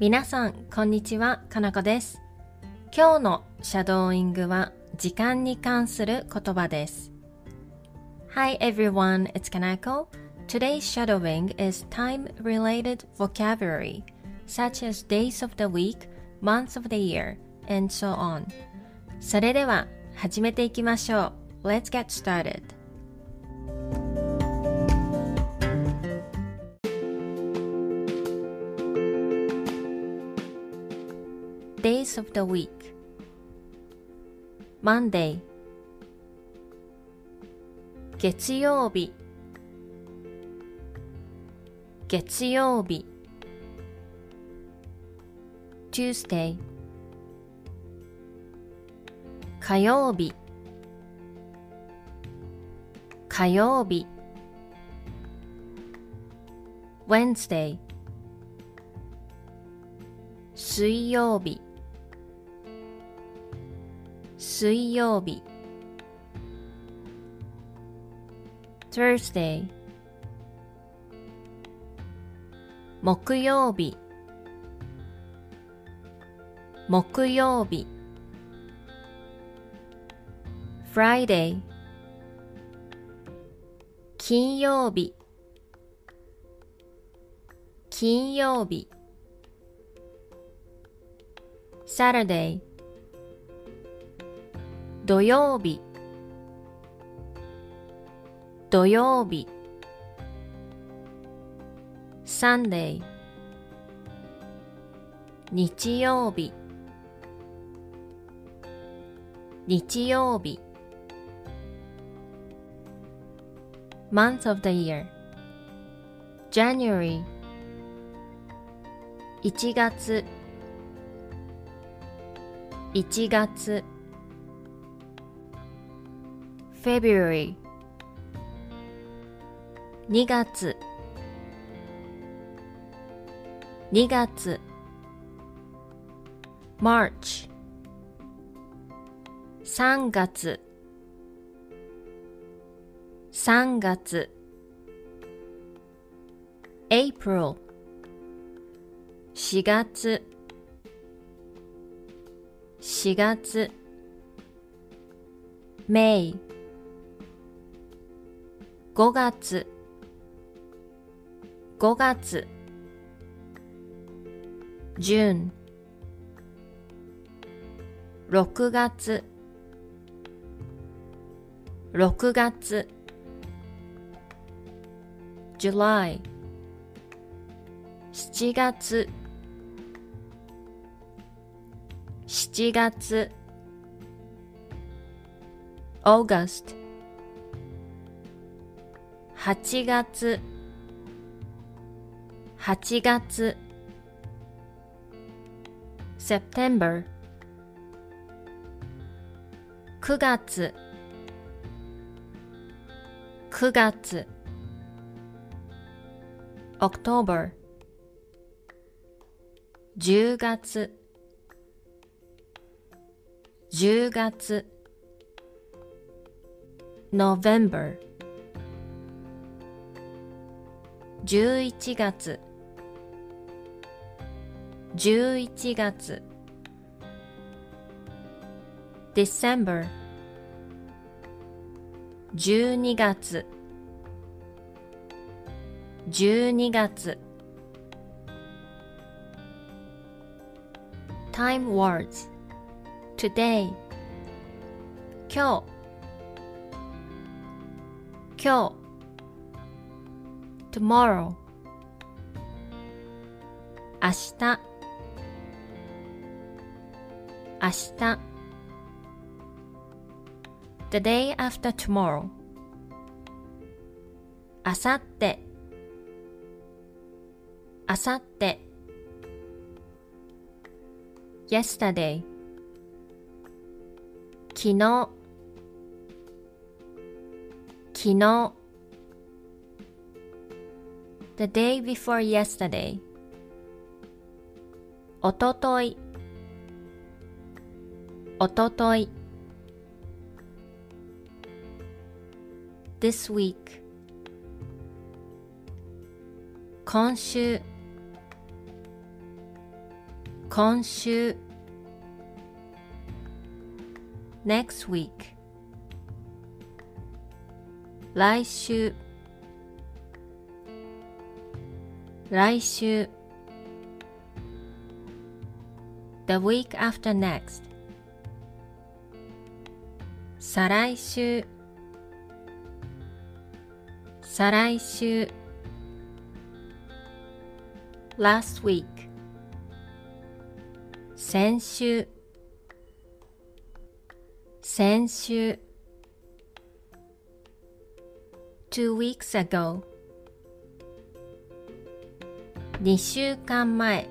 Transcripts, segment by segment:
皆さん、こんにちは、かなこです。今日のシャドーイングは時間に関する言葉です。Hi everyone, it's Kanako. Today's shadowing is time-related vocabulary, such as days of the week, months of the year, and so on. それでは始めていきましょう。Let's get started. Days of the week Monday 月曜日月曜日 Tuesday 火曜日火曜日 Wednesday 水曜日水曜日 Thursday 木曜日木曜日 Friday 金曜日金曜日 Saturday 土曜日土曜日 Sunday 日曜日日曜日 Month of the year January 1月1月 February 2月2月 March 3月3月 April 4月4月 May 5月5月 June 6月6月 July 7月7月 August 8月8月 September 9月9月 October 10月10月 November 11月11月 December 12月12月 Time words Today 今日今日 tomorrow 明日明日 the day after tomorrow あさってあさって yesterday 昨日昨日 the day before yesterday おとといおととい this week 今週今週 next week 来週 来週 the week after next 再来週再来週 last week 先週先週 two weeks ago 2週間前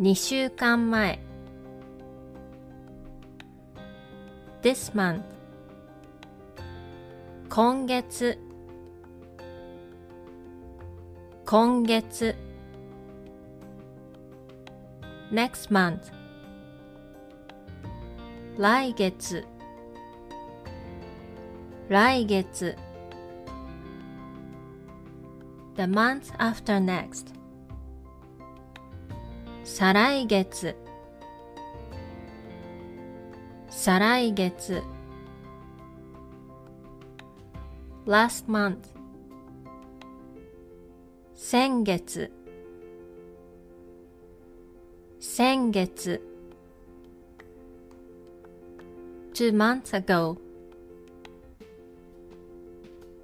2週間前 this month 今月今月 next month 来月来月 the month after next 再来月再来月 last month 先月先月 two months ago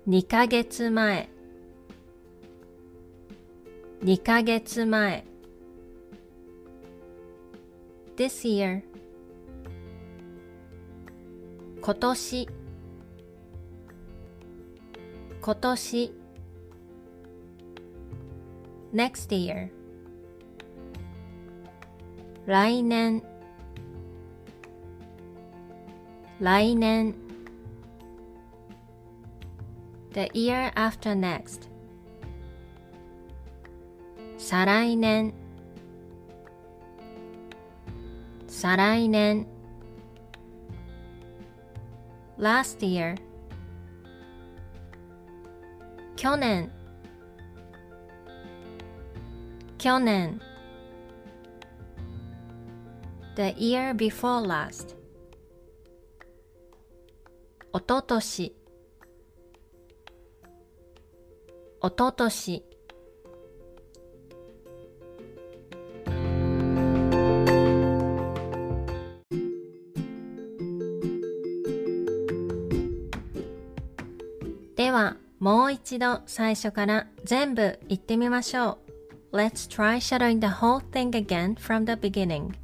2ヶ月前2ヶ月前 this year 今年今年 next year 来年来年 the year after next 再来年再来年 last year 去年去年 the year before last おととしおととしもう一度最初から全部言ってみましょう。Let's try shadowing the whole thing again from the beginning.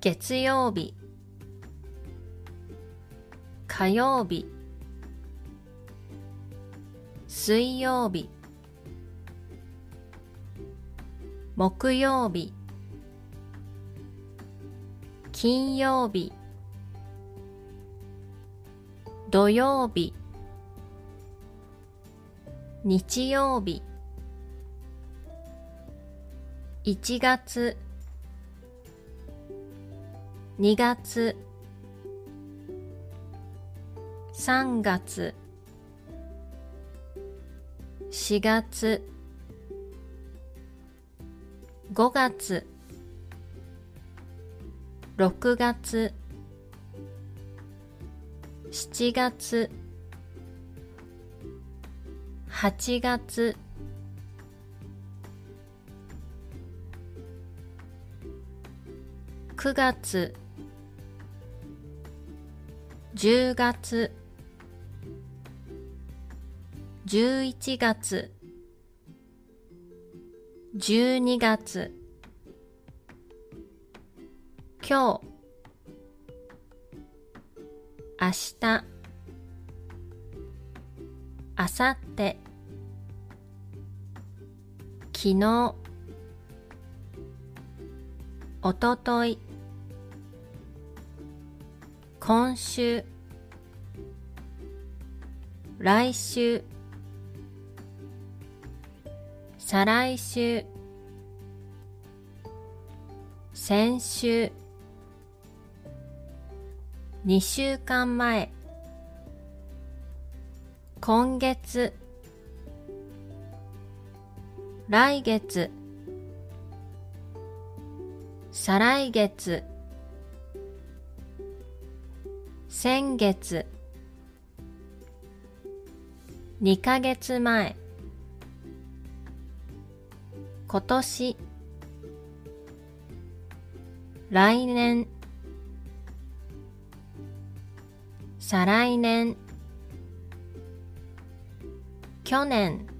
月曜日火曜日水曜日木曜日金曜日土曜日日曜日。1月。2月。3月。4月。5月。6月。7月。8月。9月。10月。11月。12月。今日。明日。明後日。昨日おととい今週来週再来週先週2週間前今月来月。再来月。先月。2ヶ月前。今年。来年。再来年。去年。